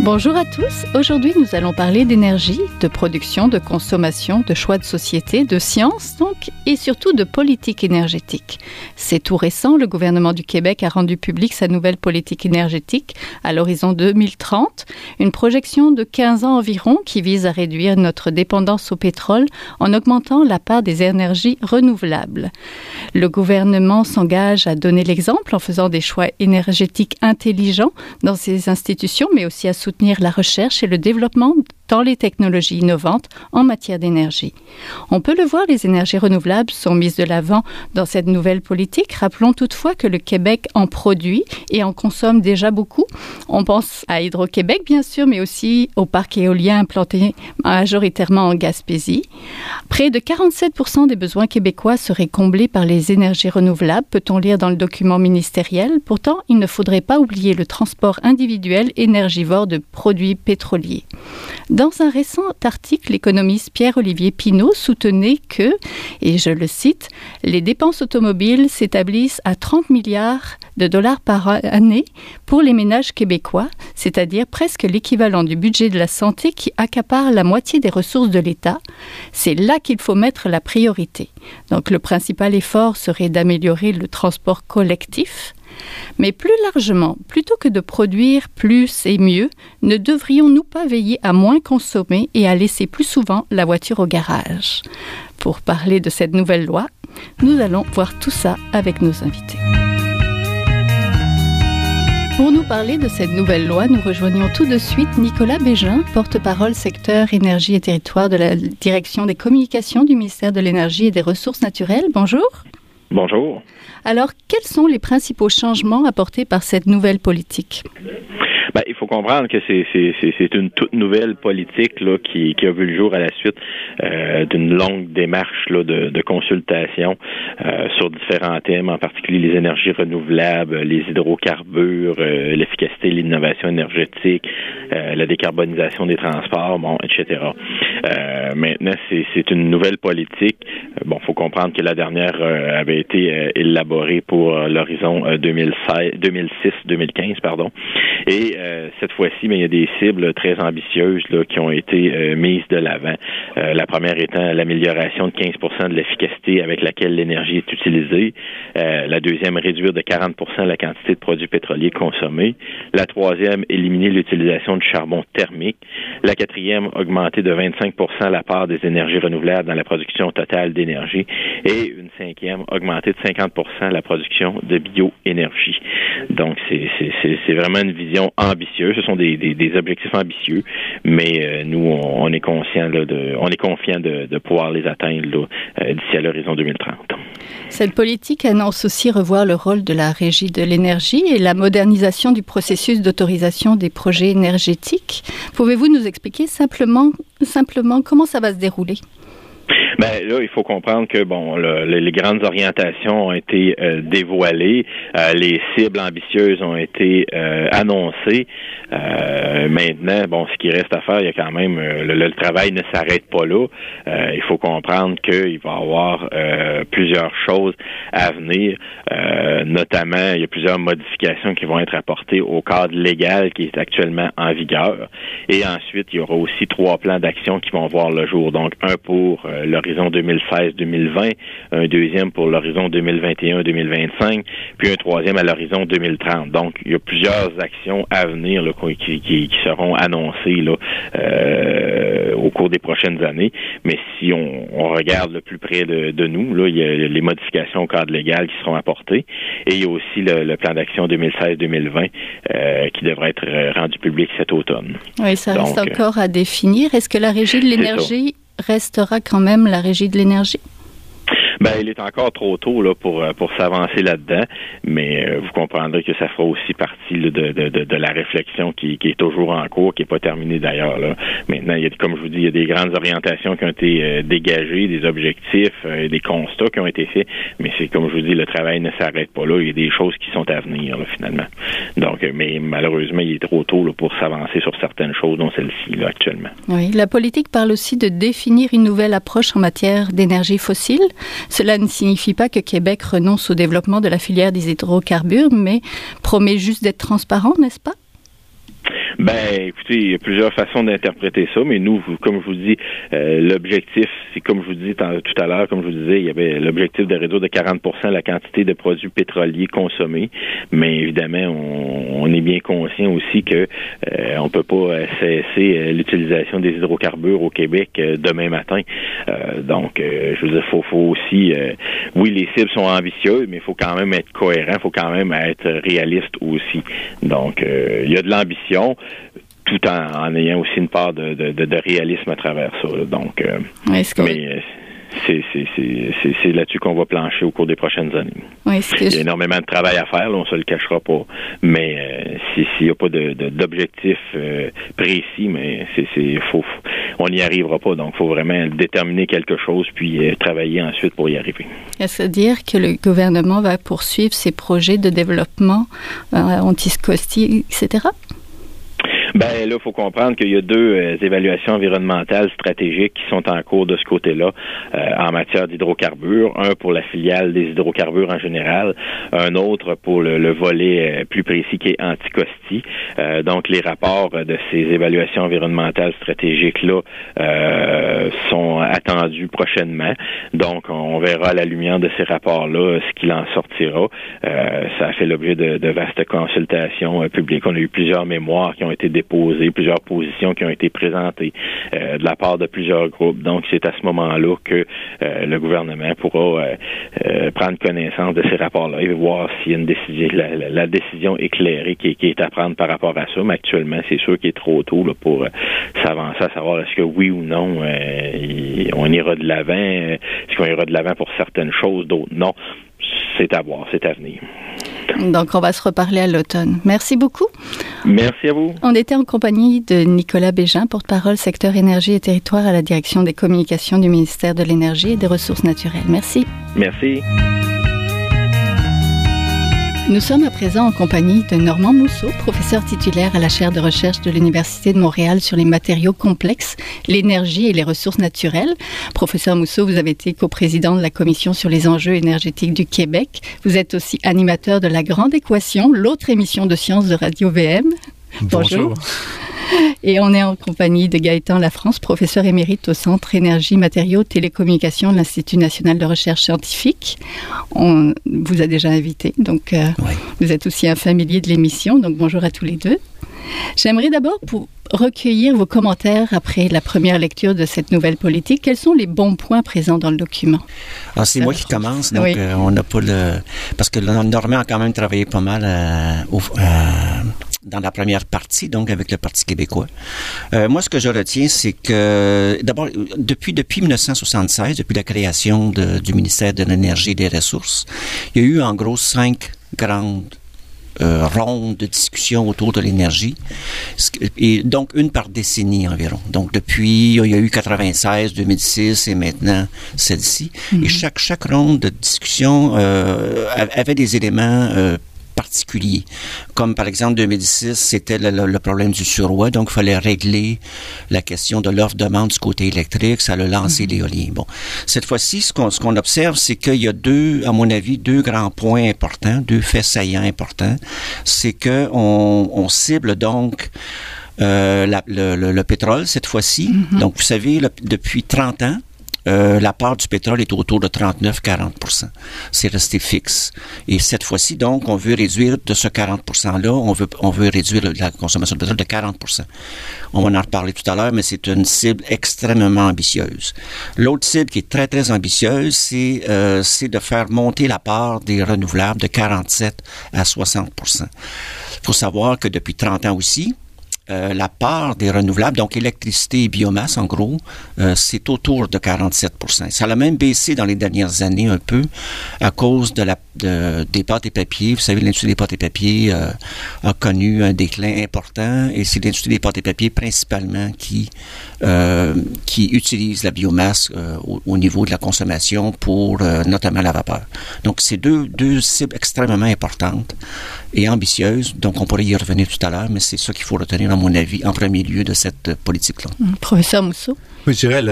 Bonjour à tous. Aujourd'hui, nous allons parler d'énergie, de production, de consommation, de choix de société, de science donc, et surtout de politique énergétique. C'est tout récent. Le gouvernement du Québec a rendu public sa nouvelle politique énergétique à l'horizon 2030, une projection de 15 ans environ qui vise à réduire notre dépendance au pétrole en augmentant la part des énergies renouvelables. Le gouvernement s'engage à donner l'exemple en faisant des choix énergétiques intelligents dans ses institutions, mais aussi à soutenir la recherche et le développement dans les technologies innovantes en matière d'énergie. On peut le voir, les énergies renouvelables sont mises de l'avant dans cette nouvelle politique. Rappelons toutefois que le Québec en produit et en consomme déjà beaucoup. On pense à Hydro-Québec, bien sûr, mais aussi au parc éolien implanté majoritairement en Gaspésie. Près de 47% des besoins québécois seraient comblés par les énergies renouvelables, peut-on lire dans le document ministériel. Pourtant, il ne faudrait pas oublier le transport individuel énergivore de produits pétroliers. Dans un récent article, l'économiste Pierre-Olivier Pinault soutenait que, et je le cite, les dépenses automobiles s'établissent à 30 milliards de dollars par année pour les ménages québécois, c'est-à-dire presque l'équivalent du budget de la santé qui accapare la moitié des ressources de l'État. C'est là qu'il faut mettre la priorité. Donc le principal effort serait d'améliorer le transport collectif, mais plus largement, plutôt que de produire plus et mieux, ne devrions-nous pas veiller à moins consommer et à laisser plus souvent la voiture au garage? Pour parler de cette nouvelle loi, nous allons voir tout ça avec nos invités. Pour nous parler de cette nouvelle loi, nous rejoignons tout de suite Nicolas Bégin, porte-parole secteur énergie et territoire de la direction des communications du ministère de l'Énergie et des Ressources naturelles. Bonjour. Bonjour. Alors, quels sont les principaux changements apportés par cette nouvelle politique? Ben, il faut comprendre que c'est une toute nouvelle politique là, qui, qui, a vu le jour à la suite euh, d'une longue démarche là, de, de consultation euh, sur différents thèmes, en particulier les énergies renouvelables, les hydrocarbures, euh, l'efficacité, l'innovation énergétique, euh, la décarbonisation des transports, bon, etc. Euh, maintenant, c'est une nouvelle politique. Bon, faut comprendre que la dernière avait été élaborée pour l'horizon 2006-2015, pardon, et euh, cette fois-ci, mais il y a des cibles très ambitieuses qui ont été euh, mises de l'avant. Euh, la première étant l'amélioration de 15% de l'efficacité avec laquelle l'énergie est utilisée. la deuxième, réduire de 40% la quantité de produits pétroliers consommés. La troisième, éliminer l'utilisation de charbon thermique. La quatrième, augmenter de 25% la part des énergies renouvelables dans la production totale d'énergie. Et une cinquième, augmenter de 50 la production de bioénergie. Donc, c'est vraiment une vision ambitieux. Ce sont des, des, objectifs ambitieux, mais euh, nous, on, est conscient de, on est confiant de pouvoir les atteindre euh, d'ici à l'horizon 2030. Cette politique annonce aussi revoir le rôle de la régie de l'énergie et la modernisation du processus d'autorisation des projets énergétiques. Pouvez-vous nous expliquer simplement, simplement comment ça va se dérouler? Ben là, il faut comprendre que bon, les grandes orientations ont été euh, dévoilées, euh, les cibles ambitieuses ont été euh, annoncées. maintenant, bon, ce qui reste à faire, il y a quand même le, travail ne s'arrête pas là. il faut comprendre qu'il va y avoir plusieurs choses à venir, notamment il y a plusieurs modifications qui vont être apportées au cadre légal qui est actuellement en vigueur. Et ensuite, il y aura aussi trois plans d'action qui vont voir le jour. Donc, un pour le l'horizon 2016-2020, un deuxième pour l'horizon 2021-2025, puis un troisième à l'horizon 2030. Donc, il y a plusieurs actions à venir là, qui, qui, seront annoncées là, euh, au cours des prochaines années. Mais si on, on regarde le plus près de, de, nous, là, il y a les modifications au cadre légal qui seront apportées et il y a aussi le, plan d'action 2016-2020 euh, qui devrait être rendu public cet automne. Oui, ça reste encore à définir. Est-ce que la Régie de l'énergie restera quand même la régie de l'énergie? Ben, il est encore trop tôt là pour euh, pour s'avancer là-dedans, mais euh, vous comprendrez que ça fera aussi partie de, de, de, de, la réflexion qui, qui, est toujours en cours, qui n'est pas terminée d'ailleurs. Là. Maintenant, il y a, comme je vous dis, il y a des grandes orientations qui ont été euh, dégagées, des objectifs, des constats qui ont été faits, mais c'est comme je vous dis, le travail ne s'arrête pas là. Il y a des choses qui sont à venir là, finalement. Donc, mais malheureusement, il est trop tôt là, pour s'avancer sur certaines choses, dont celle-ci là actuellement. Oui, la politique parle aussi de définir une nouvelle approche en matière d'énergie fossile. Cela ne signifie pas que Québec renonce au développement de la filière des hydrocarbures, mais promet juste d'être transparent, n'est-ce pas? Ben, écoutez, il y a plusieurs façons d'interpréter ça, mais nous, comme je vous dis, euh, l'objectif, c'est comme je vous dis tout à l'heure, comme je vous disais, il y avait l'objectif de réduire de 40% la quantité de produits pétroliers consommés, mais évidemment, on, est bien conscient aussi que euh, on peut pas cesser euh, l'utilisation des hydrocarbures au Québec euh, demain matin. donc, je veux dire, faut, faut aussi, oui, les cibles sont ambitieuses, mais il faut quand même être cohérent, il faut quand même être réaliste aussi. Donc, il y a de l'ambition tout en, ayant aussi une part de, réalisme à travers ça. Donc, euh, mais euh, c'est là-dessus qu'on va plancher au cours des prochaines années. Il y a énormément de travail à faire, on ne se le cachera pas. Mais euh, s'il n'y a pas d'objectif précis, mais c'est faut, on n'y arrivera pas. Donc, il faut vraiment déterminer quelque chose puis travailler ensuite pour y arriver. Est-ce dire que le gouvernement va poursuivre ses projets de développement anti-scosti, etc.? Ben là, il faut comprendre qu'il y a deux euh, évaluations environnementales stratégiques qui sont en cours de ce côté-là euh, en matière d'hydrocarbures. Un pour la filiale des hydrocarbures en général, un autre pour le, volet euh, plus précis qui est anticosti. donc les rapports de ces évaluations environnementales stratégiques-là sont attendus prochainement. Donc on verra à la lumière de ces rapports-là ce qu'il en sortira. ça a fait l'objet de, de vastes consultations publiques. On a eu plusieurs mémoires qui ont été déposées plusieurs positions qui ont été présentées euh, de la part de plusieurs groupes. Donc, c'est à ce moment-là que euh, le gouvernement pourra euh, prendre connaissance de ces rapports-là et voir s'il y a une décision, la, décision éclairée qui, est à prendre par rapport à ça. Mais actuellement, c'est sûr qu'il est trop tôt pour s'avancer à savoir est-ce que oui ou non on ira de l'avant, est-ce qu'on ira de l'avant pour certaines choses, d'autres non. C'est à voir, c'est à venir. Donc, on va se reparler à l'automne. Merci beaucoup. Merci à vous. On était en compagnie de Nicolas Bégin, porte-parole secteur énergie et territoire à la direction des communications du ministère de l'Énergie et des Ressources naturelles. Merci. Merci. Nous sommes à présent en compagnie de Normand Mousseau, professeur titulaire à la chaire de recherche de l'Université de Montréal sur les matériaux complexes, l'énergie et les ressources naturelles. Professeur Mousseau, vous avez été coprésident de la Commission sur les enjeux énergétiques du Québec. Vous êtes aussi animateur de La Grande Équation, l'autre émission de sciences de Radio VM. Bonjour. Et on est en compagnie de Gaëtan Lafrance, professeur émérite au Centre Énergie, Matériaux, Télécommunications de l'Institut national de recherche scientifique. On vous a déjà invité, donc euh, vous êtes aussi un familier de l'émission, donc bonjour à tous les deux. J'aimerais d'abord pour recueillir vos commentaires après la première lecture de cette nouvelle politique. Quels sont les bons points présents dans le document? Ah, C'est moi qui commence, donc euh, on n'a pas le... Parce que Normand a quand même travaillé pas mal euh, au, dans la première partie, donc avec le Parti québécois. Euh, moi, ce que je retiens, c'est que d'abord, depuis depuis 1976, depuis la création de, du ministère de l'Énergie et des Ressources, il y a eu en gros cinq grandes euh, rondes de discussion autour de l'énergie, et donc une par décennie environ. Donc depuis, il y a eu 96, 2006 et maintenant celle-ci. Et mm-hmm. chaque chaque ronde de discussion euh, avait des éléments euh, particuliers. Comme par exemple 2006, c'était le, problème du surroi, donc il fallait régler la question de l'offre-demande du côté électrique, ça a lancé mm-hmm. l'éolien. Bon, cette fois-ci, ce qu'on ce observe, c'est qu'il y a deux, à mon avis, deux grands points importants, deux faits saillants importants. C'est que on, on cible donc euh, la, le, le, pétrole cette fois-ci. Mm-hmm. Donc, vous savez, depuis 30 ans, euh, la part du pétrole est autour de 39-40% C'est resté fixe. Et cette fois-ci, donc, on veut réduire de ce 40 %-là, on veut, réduire la consommation de pétrole de 40% On va en reparler tout à l'heure, mais c'est une cible extrêmement ambitieuse. L'autre cible qui est très, très ambitieuse, c'est euh, de faire monter la part des renouvelables de 47 à 60% Il faut savoir que depuis 30 ans aussi, euh, la part des renouvelables, donc électricité et biomasse en gros, euh, c'est autour de 47% Ça a même baissé dans les dernières années un peu à cause de la des pâtes et papiers. Vous savez, l'industrie des pâtes et papiers euh, a connu un déclin important et c'est l'industrie des pâtes et papiers principalement qui qui utilise la biomasse au, niveau de la consommation pour notamment la vapeur. Donc c'est deux deux cibles extrêmement importantes et ambitieuses. Donc on pourrait y revenir tout à l'heure, mais c'est ça qu'il faut retenir mon avis, en premier lieu de cette politique-là. Hum, professeur Mousseau? Oui, je dirais,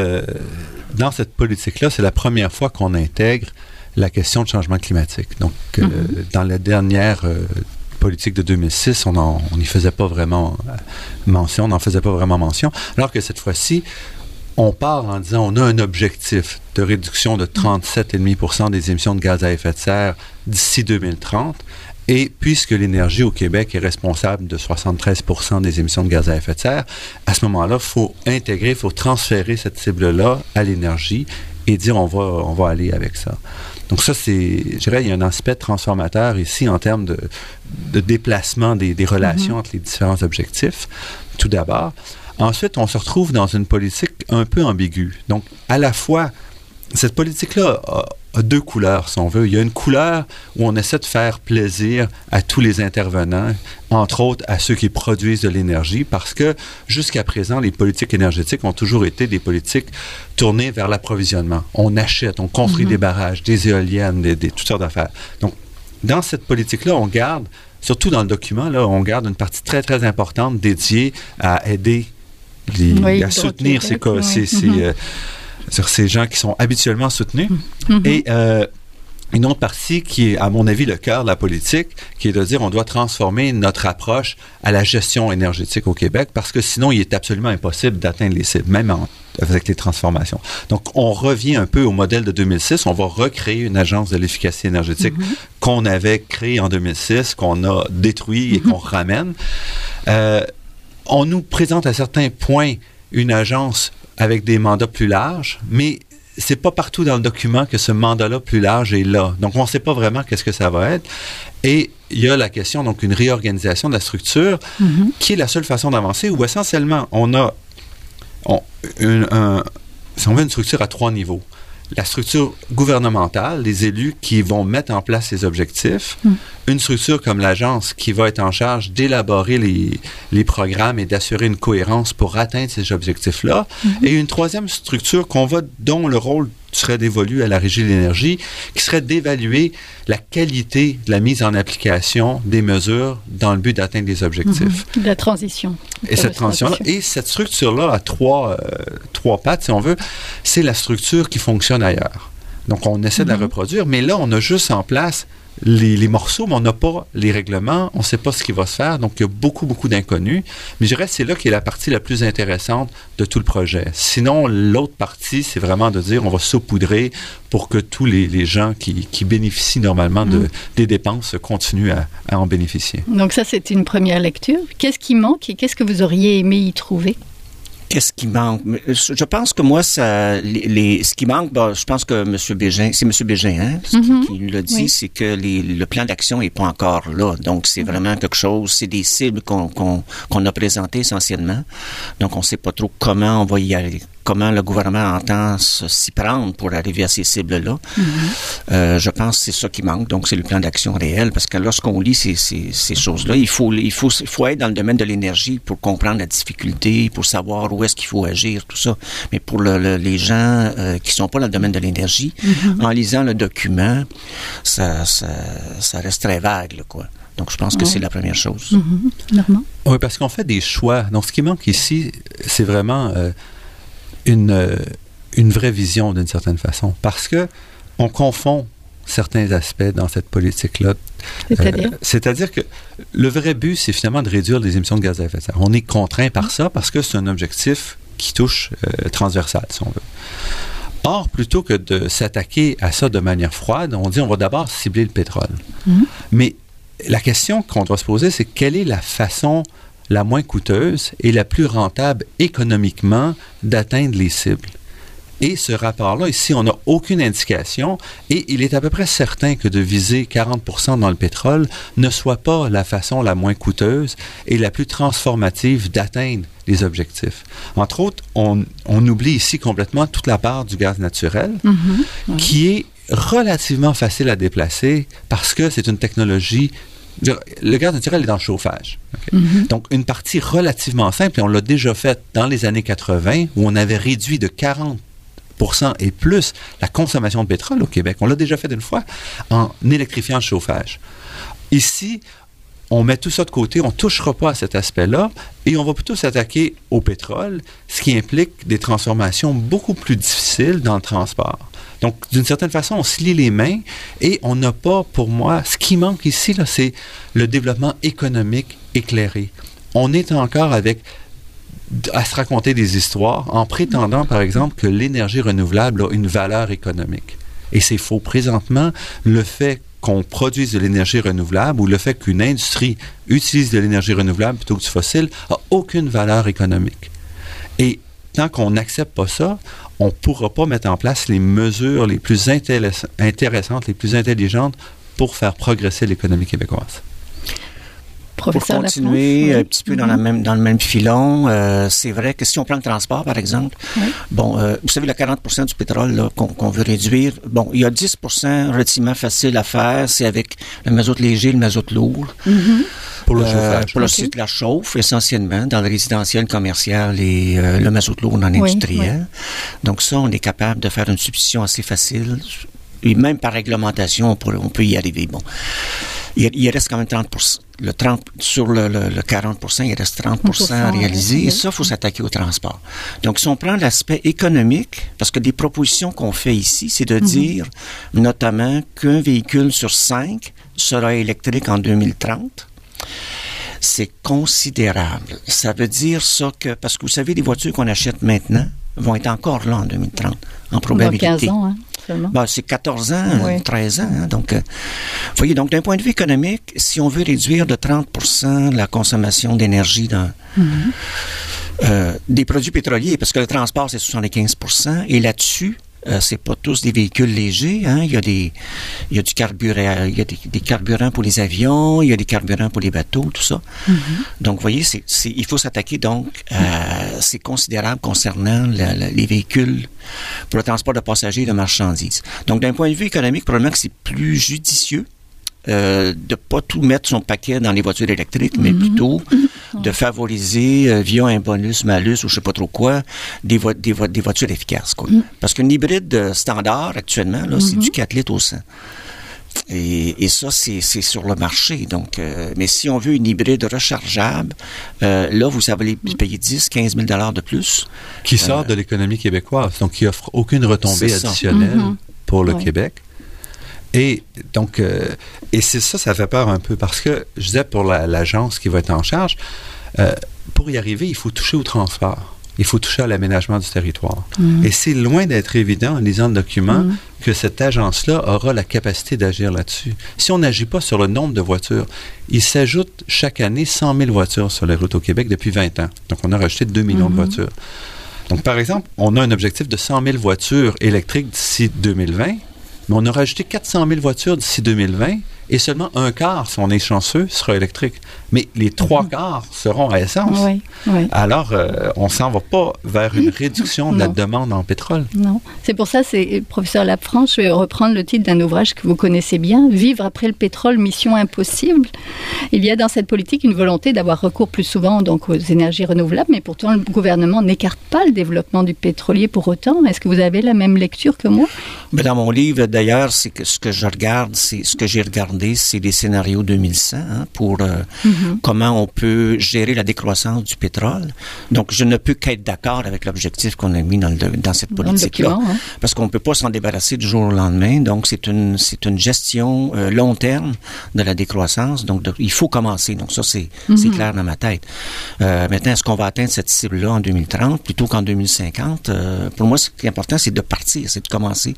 dans cette politique-là, c'est la première fois qu'on intègre la question de changement climatique. Donc, euh, mhm. dans la dernière euh, politique de 2006, on n'y faisait pas vraiment euh, mention, on n'en faisait pas vraiment mention, alors que cette fois-ci, on part en disant on a un objectif de réduction de 37,5% des émissions de gaz à effet de serre d'ici 2030 et puisque l'énergie au Québec est responsable de 73% des émissions de gaz à effet de serre, à ce moment-là, il faut intégrer, il faut transférer cette cible-là à l'énergie et dire on va, on va aller avec ça. Donc ça, c'est, je dirais, il y a un aspect transformateur ici en termes de, de déplacement des, des relations mm-hmm. entre les différents objectifs, tout d'abord. Ensuite, on se retrouve dans une politique un peu ambiguë. Donc, à la fois, cette politique-là a, deux couleurs, si on veut. Il y a une couleur où on essaie de faire plaisir à tous les intervenants, entre autres à ceux qui produisent de l'énergie, parce que jusqu'à présent, les politiques énergétiques ont toujours été des politiques tournées vers l'approvisionnement. On achète, on construit mhm. des barrages, des éoliennes, des, toutes sortes d'affaires. Donc, dans cette politique-là, on garde, surtout dans le document, là, on garde une partie très, très importante dédiée à aider les, à soutenir ces, ces, ces, euh, sur ces gens qui sont habituellement soutenus. Mm-hmm. Et euh, une autre partie qui est, à mon avis, le cœur de la politique, qui est de dire on doit transformer notre approche à la gestion énergétique au Québec parce que sinon, il est absolument impossible d'atteindre les cibles, même avec les transformations. Donc, on revient un peu au modèle de 2006. On va recréer une agence de l'efficacité énergétique mm-hmm. qu'on avait créée en 2006, qu'on a détruit et mm-hmm. qu'on ramène. Euh, on nous présente à certains points une agence avec des mandats plus larges, mais c'est pas partout dans le document que ce mandat-là plus large est là. Donc, on ne sait pas vraiment qu'est-ce que ça va être. Et il y a la question, donc, une réorganisation de la structure, mm-hmm. qui est la seule façon d'avancer, où essentiellement, on a une, si on veut une structure à trois niveaux la structure gouvernementale, les élus qui vont mettre en place ces objectifs, mm. Une structure comme l'agence qui va être en charge d'élaborer les, les, programmes et d'assurer une cohérence pour atteindre ces objectifs-là, mm-hmm. et une troisième structure qu'on va, dont le rôle serait dévolu à la Régie de l'énergie, qui serait d'évaluer la qualité de la mise en application des mesures dans le but d'atteindre les objectifs. Mhm. La transition. Et cette transition et cette structure-là a trois, euh, trois pattes, si on veut. C'est la structure qui fonctionne ailleurs. Donc, on essaie de la mhm. reproduire, mais là, on a juste en place les, morceaux, mais on n'a pas les règlements, on ne sait pas ce qui va se faire, donc il y a beaucoup, beaucoup d'inconnus. Mais je dirais que c'est là qui est la partie la plus intéressante de tout le projet. Sinon, l'autre partie, c'est vraiment de dire on va saupoudrer pour que tous les, gens qui, bénéficient normalement de, mm. des dépenses continuent à, à en bénéficier. Donc ça, c'est une première lecture. Qu'est-ce qui manque et qu'est-ce que vous auriez aimé y trouver? Qu'est-ce qui manque? Je pense que moi, ça, les, ce qui manque, ben, je pense que M. Bégin, c'est M. Bégin, hein, qui, mm-hmm. l'a dit, c'est que le plan d'action n'est pas encore là. Donc, c'est mm-hmm. vraiment quelque chose, c'est des cibles qu'on qu'on a présentées essentiellement. Donc, on ne sait pas trop comment on va y aller, comment le gouvernement entend s'y prendre pour arriver à ces cibles-là. Mm-hmm. euh, je pense que c'est ça qui manque. Donc, c'est le plan d'action réel. Parce que lorsqu'on lit ces, ces, ces choses-là, il faut, il, faut, il faut être dans le domaine de l'énergie pour comprendre la difficulté, pour savoir où est-ce qu'il faut agir, tout ça. Mais pour le, les gens euh, qui sont pas dans le domaine de l'énergie, mm-hmm. en lisant le document, ça, ça, ça reste très vague, quoi. Donc, je pense que c'est la première chose. Mm Oui, parce qu'on fait des choix. Donc, ce qui manque ici, c'est vraiment euh, une, euh, une vraie vision d'une certaine façon. Parce que on confond certains aspects dans cette politique-là. C'est-à-dire? Euh, c'est-à-dire que le vrai but, c'est finalement de réduire les émissions de gaz à effet de serre. On est contraint par ça parce que c'est un objectif qui touche euh, transversal, si on veut. Or, plutôt que de s'attaquer à ça de manière froide, on dit on va d'abord cibler le pétrole. Mm-hmm. Mais la question qu'on doit se poser, c'est quelle est la façon la moins coûteuse et la plus rentable économiquement d'atteindre les cibles. Et ce rapport-là, ici, on n'a aucune indication et il est à peu près certain que de viser 40 dans le pétrole ne soit pas la façon la moins coûteuse et la plus transformative d'atteindre les objectifs. Entre autres, on, oublie ici complètement toute la part du gaz naturel mm-hmm. qui est relativement facile à déplacer parce que c'est une technologie le gaz naturel est dans le chauffage. Mm-hmm. Donc, une partie relativement simple, et on l'a déjà fait dans les années 80, où on avait réduit de 40% et plus la consommation de pétrole au Québec. On l'a déjà fait une fois en électrifiant le chauffage. Ici, on met tout ça de côté, on ne touchera pas à cet aspect-là et on va plutôt s'attaquer au pétrole, ce qui implique des transformations beaucoup plus difficiles dans le transport. Donc, d'une certaine façon, on se lie les mains et on n'a pas, pour moi, ce qui manque ici, c'est le développement économique éclairé. On est encore avec à se raconter des histoires en prétendant, par exemple, que l'énergie renouvelable a une valeur économique. Et c'est faux. Présentement, le fait qu'on produise de l'énergie renouvelable ou le fait qu'une industrie utilise de l'énergie renouvelable plutôt que du fossile a aucune valeur économique. Et tant qu'on n'accepte pas ça, on ne pourra pas mettre en place les mesures les plus intéressantes, les plus intelligentes pour faire progresser l'économie québécoise. Pour continuer un petit peu dans, la mm-hmm. même, dans le même filon, euh, c'est vrai que si on prend le transport, par exemple, bon, euh, vous savez, le 40% du pétrole qu'on veut réduire, bon, il y a 10% relativement facile à faire, c'est avec le mazout léger, le mazout lourd. Mm-hmm. Pour le euh, chauffage. pour le site la chauffe, essentiellement, dans le résidentiel, commercial et le mazout lourd dans l'industriel. Donc ça, on est capable de faire une substitution assez facile. Et même par réglementation, on, on peut y arriver. Bon il, reste quand même 30 le 30, sur le, 40% il reste 30% à réaliser. Et ça, il faut s'attaquer au transport. Donc, si on prend l'aspect économique, parce que des propositions qu'on fait ici, c'est de mhm. dire notamment qu'un véhicule sur cinq sera électrique en 2030 c'est considérable. Ça veut dire ça que, parce que vous savez, les voitures qu'on achète maintenant vont être encore là en 2030, en probabilité. 15 ans, Bah, c'est 14 ans, 13 ans. Hein, donc, euh, voyez, donc d'un point de vue économique, si on veut réduire de 30% la consommation d'énergie dans mm-hmm. euh, des produits pétroliers, parce que le transport, c'est 75% et là-dessus, euh, c'est pas tous des véhicules légers. Hein. Il y a des, il y a du carburant, il y a des, carburants pour les avions, il y a des carburants pour les bateaux, tout ça. Mm-hmm. Donc, vous voyez, c'est, il faut s'attaquer donc, c'est considérable concernant les véhicules pour le transport de passagers et de marchandises. Donc, d'un point de vue économique, probablement que c'est plus judicieux euh, de pas tout mettre son paquet dans les voitures électriques, mais mm-hmm. plutôt de favoriser euh, via un bonus, malus ou je sais pas trop quoi, des, des, des voitures efficaces. Quoi. Mm. Parce qu'une hybride euh, standard actuellement, là, c'est du 4 mm-hmm. litres au 100. Et, et, ça, c'est sur le marché. Donc, euh, mais si on veut une hybride rechargeable, euh, là, vous allez payer 10, 15 000 dollars de plus. Qui sort de l'économie québécoise, donc qui offre aucune retombée additionnelle mm-hmm. pour le Québec. Et donc, et c'est ça, ça fait peur un peu parce que je disais pour l'agence qui va être en charge, euh, pour y arriver, il faut toucher au transport. Il faut toucher à l'aménagement du territoire. Mm. Et c'est loin d'être évident en lisant le document mm. que cette agence-là aura la capacité d'agir là-dessus. Si on n'agit pas sur le nombre de voitures, il s'ajoute chaque année 100 000 voitures sur les routes au Québec depuis 20 ans. Donc, on a rajouté 2 millions de mm-hmm. voitures. Donc, par exemple, on a un objectif de 100 000 voitures électriques d'ici 2020, mais on a rajouté 400 000 voitures d'ici 2020 et seulement un quart, si on est chanceux, sera électrique. Mais les trois mhm. quarts seront à essence. Alors, euh, on s'en va pas vers une réduction de la demande en pétrole. Non. C'est pour ça, c'est professeur Lafrance, je vais reprendre le titre d'un ouvrage que vous connaissez bien, Vivre après le pétrole, mission impossible. Il y a dans cette politique une volonté d'avoir recours plus souvent donc aux énergies renouvelables, mais pourtant le gouvernement n'écarte pas le développement du pétrolier pour autant. Est-ce que vous avez la même lecture que moi? Mais Dans mon livre, d'ailleurs, c'est que ce que je regarde, c'est ce que j'ai regardé c'est les scénarios 2100 hein, pour euh, mhm. comment on peut gérer la décroissance du pétrole. Donc, je ne peux qu'être d'accord avec l'objectif qu'on a mis dans, dans cette politique-là, hein. parce qu'on ne peut pas s'en débarrasser du jour au lendemain. Donc, c'est une c'est une gestion euh, long terme de la décroissance. Donc, il faut commencer. Donc, ça, c'est mhm. clair dans ma tête. Euh, maintenant, est-ce qu'on va atteindre cette cible-là en 2030 plutôt qu'en 2050 Pour moi, ce qui est important, c'est de partir, c'est de commencer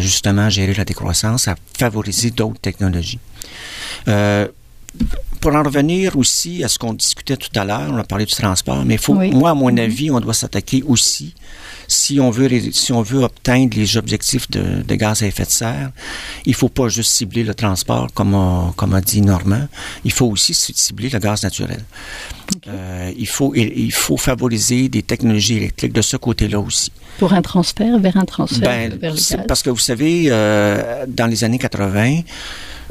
justement à gérer la décroissance, à favoriser d'autres technologies. Pour en revenir aussi à ce qu'on discutait tout à l'heure, on a parlé du transport, mais faut, moi, à mon mm-hmm. avis, on doit s'attaquer aussi si on veut si on veut les objectifs de, de, gaz à effet de serre, il faut pas juste cibler le transport comme a, comme a dit Normand, il faut aussi cibler le gaz naturel. Euh, il faut il, faut favoriser des technologies électriques de ce côté-là aussi. Pour un transfert vers un transfert ben, vers le gaz. Parce que vous savez, euh, dans les années 80,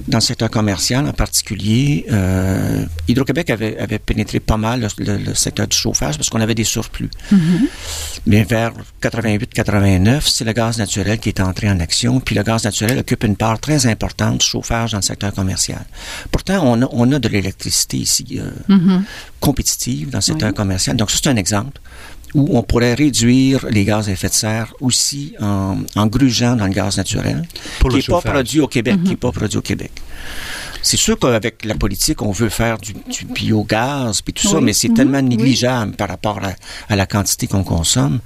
dans le secteur commercial en particulier, euh, Hydro-Québec avait, avait, pénétré pas mal le, secteur du chauffage parce qu'on avait des surplus. Mm-hmm. Mais vers 88-89, c'est le gaz naturel qui est entré en action, puis le gaz naturel occupe une part très importante du chauffage dans le secteur commercial. Pourtant, on a, on a de l'électricité ici euh, mm-hmm. compétitive dans le secteur commercial. Donc, c'est un exemple où on pourrait réduire les gaz à effet de serre aussi en, en grugeant dans le gaz naturel, qui n'est pas produit au Québec, qui n'est pas produit au Québec. C'est sûr qu'avec la politique, on veut faire du, biogaz puis tout ça, mais c'est tellement mhm. négligeable par rapport à, la quantité qu'on consomme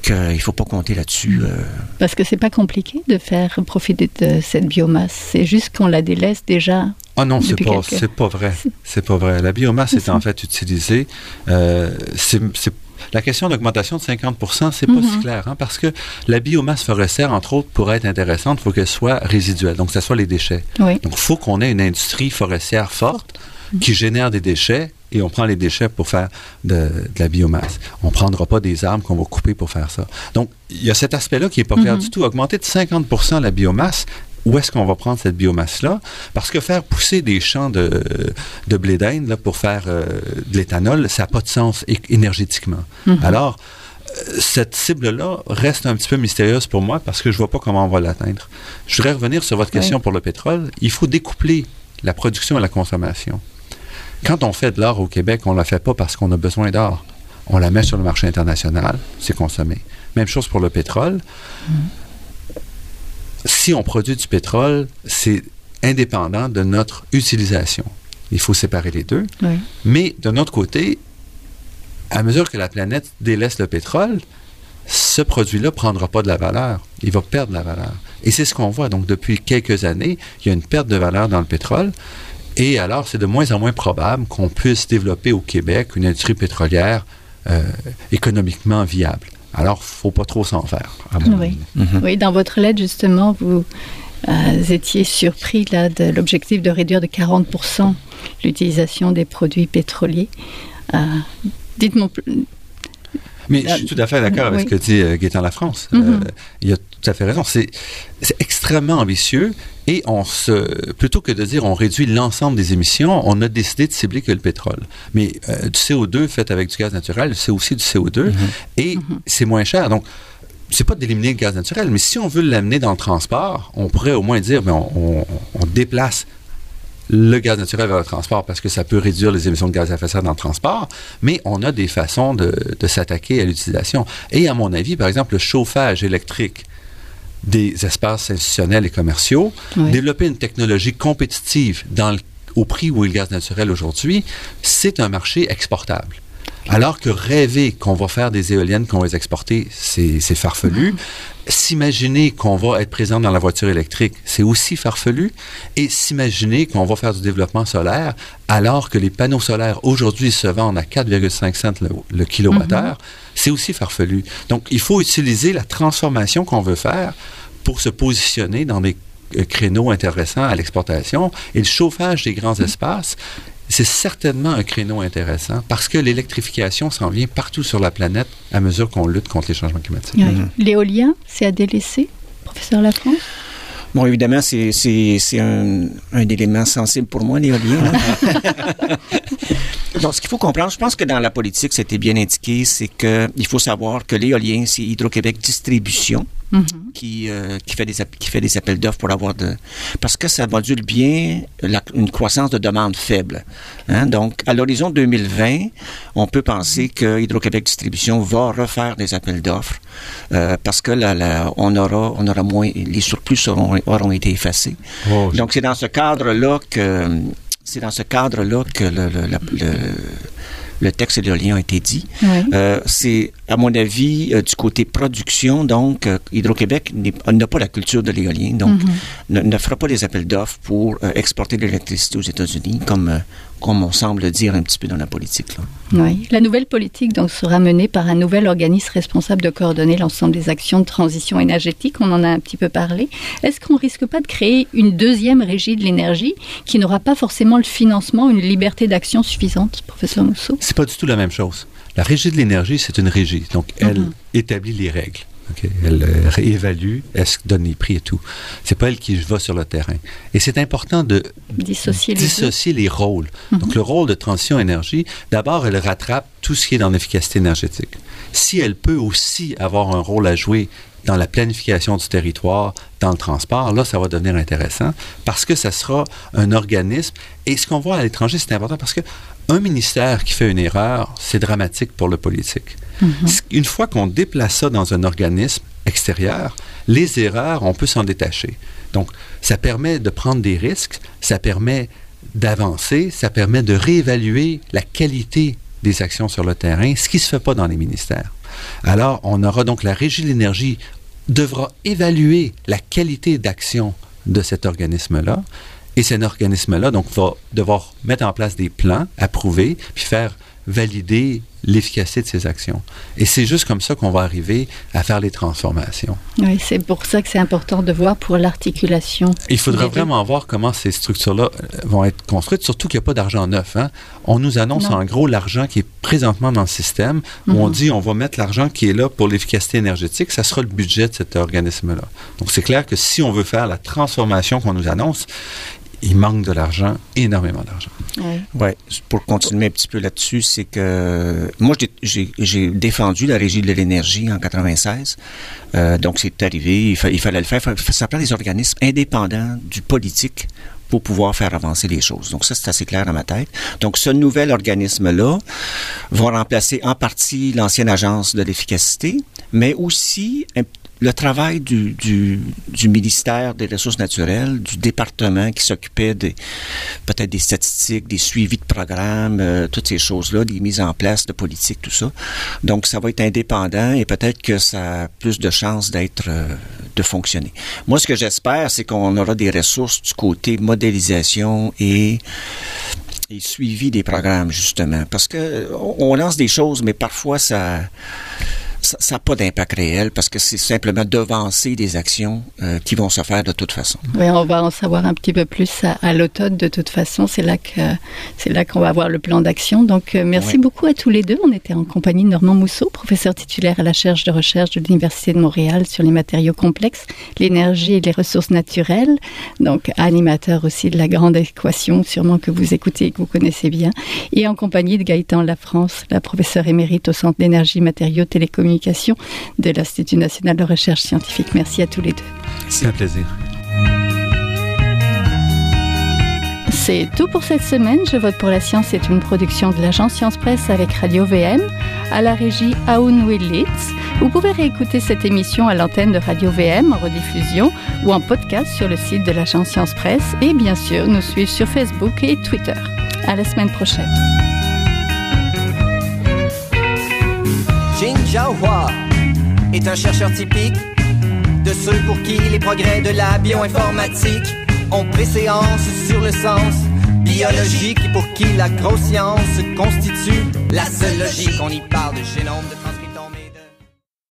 qu'il ne faut pas compter là-dessus. Euh. Parce que c'est pas compliqué de faire profiter de cette biomasse. C'est juste qu'on la délaisse déjà. Ah non, c'est pas, pas vrai. C'est pas vrai. La biomasse est, en fait utilisée. Euh, c'est la question d'augmentation de 50 c'est pas si mhm. clair, hein, parce que la biomasse forestière, entre autres, pour être intéressante, il faut qu'elle soit résiduelle, donc que ce soit les déchets. Donc, il faut qu'on ait une industrie forestière forte qui génère des déchets et on prend les déchets pour faire de, la biomasse. On ne prendra pas des arbres qu'on va couper pour faire ça. Donc, il y a cet aspect-là qui n'est pas clair mhm. du tout. Augmenter de 50% la biomasse, où est-ce qu'on va prendre cette biomasse-là? Parce que faire pousser des champs de, de blé d'Inde pour faire euh, de l'éthanol, ça n'a pas de sens énergétiquement. Mhm. Alors, euh, cette cible-là reste un petit peu mystérieuse pour moi parce que je ne vois pas comment on va l'atteindre. Je voudrais revenir sur votre question pour le pétrole. Il faut découpler la production et la consommation. Quand on fait de l'or au Québec, on ne la fait pas parce qu'on a besoin d'or. On la met sur le marché international, c'est consommé. Même chose pour le pétrole. Mhm si on produit du pétrole, c'est indépendant de notre utilisation. Il faut séparer les deux. Mais de notre côté, à mesure que la planète délaisse le pétrole, ce produit-là ne prendra pas de la valeur. Il va perdre la valeur. Et c'est ce qu'on voit. Donc, depuis quelques années, il y a une perte de valeur dans le pétrole. Et alors, c'est de moins en moins probable qu'on puisse développer au Québec une industrie pétrolière euh, économiquement viable. Alors, il ne faut pas trop s'en faire. oui. Mhm. oui, dans votre lettre, justement, vous euh, étiez surpris là, de l'objectif de réduire de 40% l'utilisation des produits pétroliers. Euh, dites-moi mais je suis tout à fait d'accord avec ce que dit euh, Gaétan La France. Mhm. il a tout à fait raison. C'est extrêmement ambitieux et on se, plutôt que de dire on réduit l'ensemble des émissions, on a décidé de cibler que le pétrole. Mais euh, du CO2 fait avec du gaz naturel, c'est aussi du CO2 mhm. et mhm. c'est moins cher. Donc, c'est pas d'éliminer le gaz naturel, mais si on veut l'amener dans le transport, on pourrait au moins dire, mais on, déplace le gaz naturel vers le transport parce que ça peut réduire les émissions de gaz à effet de serre dans le transport, mais on a des façons de, de s'attaquer à l'utilisation. Et à mon avis, par exemple, le chauffage électrique des espaces institutionnels et commerciaux, développer une technologie compétitive dans au prix où est le gaz naturel aujourd'hui, c'est un marché exportable. Alors que rêver qu'on va faire des éoliennes qu'on va les exporter, c'est farfelu. S'imaginer qu'on va être présent dans la voiture électrique, c'est aussi farfelu. Et s'imaginer qu'on va faire du développement solaire, alors que les panneaux solaires aujourd'hui se vendent à 4,5 cents le, kilowattheure, mm-hmm. c'est aussi farfelu. Donc, il faut utiliser la transformation qu'on veut faire pour se positionner dans des euh, créneaux intéressants à l'exportation. Et le chauffage des grands mm-hmm. espaces, c'est certainement un créneau intéressant parce que l'électrification s'en vient partout sur la planète à mesure qu'on lutte contre les changements climatiques. Mhm. L'éolien, c'est à délaisser, professeur Lafrance? Bon, évidemment, c'est, un, un, élément sensible pour moi, l'éolien. Donc, ce qu'il faut comprendre, je pense que dans la politique, c'était bien indiqué, c'est qu'il faut savoir que l'éolien, c'est Hydro-Québec Distribution. Mm-hmm. qui, euh, qui, fait des, qui fait des appels d'offres pour avoir de... Parce que ça module bien une croissance de demande faible. Hein? Donc, à l'horizon 2020, on peut penser que Hydro-Québec Distribution va refaire des appels d'offres euh, parce que là, on, aura, on aura moins... Les surplus seront, auront été effacés. Oh, Donc, c'est dans ce cadre-là que... C'est dans ce cadre-là que le le texte de l'éolien a été dit. Euh, c'est, à mon avis, euh, du côté production, donc, euh, Hydro-Québec n'a pas la culture de l'éolien, donc mhm. ne, fera pas les appels d'offres pour exporter de l'électricité aux États-Unis, comme comme on semble dire un petit peu dans la politique. Oui. La nouvelle politique donc, sera menée par un nouvel organisme responsable de coordonner l'ensemble des actions de transition énergétique. On en a un petit peu parlé. Est-ce qu'on risque pas de créer une deuxième régie de l'énergie qui n'aura pas forcément le financement, une liberté d'action suffisante, professeur Mousseau? C'est pas du tout la même chose. La régie de l'énergie, c'est une régie. Donc, elle mhm. établit les règles. Elle euh, réévalue, elle donne les prix et tout. C'est pas elle qui va sur le terrain. Et c'est important de dissocier, les, rôles. Mhm. Donc le rôle de transition énergie, d'abord, elle rattrape tout ce qui est dans l'efficacité énergétique. Si elle peut aussi avoir un rôle à jouer dans la planification du territoire, dans le transport, là, ça va devenir intéressant parce que ça sera un organisme. Et ce qu'on voit à l'étranger, c'est important parce que un ministère qui fait une erreur, c'est dramatique pour le politique. Mhm. Une fois qu'on déplace ça dans un organisme extérieur, les erreurs, on peut s'en détacher. Donc, ça permet de prendre des risques, ça permet d'avancer, ça permet de réévaluer la qualité des actions sur le terrain, ce qui ne se fait pas dans les ministères. Alors, on aura donc la régie de l'énergie devra évaluer la qualité d'action de cet organisme-là. Et cet organisme-là, donc, va devoir mettre en place des plans, approuver, puis faire valider l'efficacité de ces actions. Et c'est juste comme ça qu'on va arriver à faire les transformations. Oui, c'est pour ça que c'est important de voir pour l'articulation. Il faudra vraiment voir comment ces structures-là euh, vont être construites, surtout qu'il n'y a pas d'argent neuf. Hein. On nous annonce en gros l'argent qui est présentement dans le système, où on mhm. dit on va mettre l'argent qui est là pour l'efficacité énergétique, ça sera le budget de cet organisme-là. Donc c'est clair que si on veut faire la transformation qu'on nous annonce, il manque de l'argent, énormément d'argent. Oui. Ouais. Pour continuer un petit peu là-dessus, c'est que moi, j'ai défendu la régie de l'énergie en 96. Euh, donc, c'est arrivé, il, fallait le faire. Ça prend des organismes indépendants du politique pour pouvoir faire avancer les choses. Donc ça, c'est assez clair dans ma tête. Donc ce nouvel organisme-là va remplacer en partie l'ancienne agence de l'efficacité, mais aussi un le travail du, ministère des Ressources naturelles, du département qui s'occupait peut-être des statistiques, des suivis de programmes, euh, toutes ces choses-là, des mises en place de politiques, tout ça. Donc, ça va être indépendant et peut-être que ça a plus de chances d'être euh, de fonctionner. Moi, ce que j'espère, c'est qu'on aura des ressources du côté modélisation et et suivi des programmes justement parce que on lance des choses mais parfois ça ça n'a pas d'impact réel parce que c'est simplement devancer des actions euh, qui vont se faire de toute façon. Oui, on va en savoir un petit peu plus à, l'automne de toute façon. C'est là que c'est là qu'on va avoir le plan d'action. Donc euh, merci beaucoup à tous les deux. On était en compagnie de Normand Mousseau, professeur titulaire à la chaire de recherche de l'Université de Montréal sur les matériaux complexes, l'énergie et les ressources naturelles. Donc animateur aussi de la grande équation, sûrement que vous écoutez et que vous connaissez bien. Et en compagnie de Gaëtan Lafrance, la professeure émérite au Centre d'énergie, matériaux, télécommunications de l'Institut national de recherche scientifique. Merci à tous les deux. C'est un plaisir. C'est tout pour cette semaine. Je vote pour la science est une production de l'agence Science Presse avec Radio VM, à la régie Aoun Willits. Vous pouvez réécouter cette émission à l'antenne de Radio VM en rediffusion ou en podcast sur le site de l'agence Science Presse et bien sûr nous suivre sur Facebook et Twitter. À la semaine prochaine. Jiahua est un chercheur typique de ceux pour qui les progrès de la bioinformatique ont préséance sur le sens biologique et pour qui la grosse constitue la seule logique. On y parle de génome, de transcription.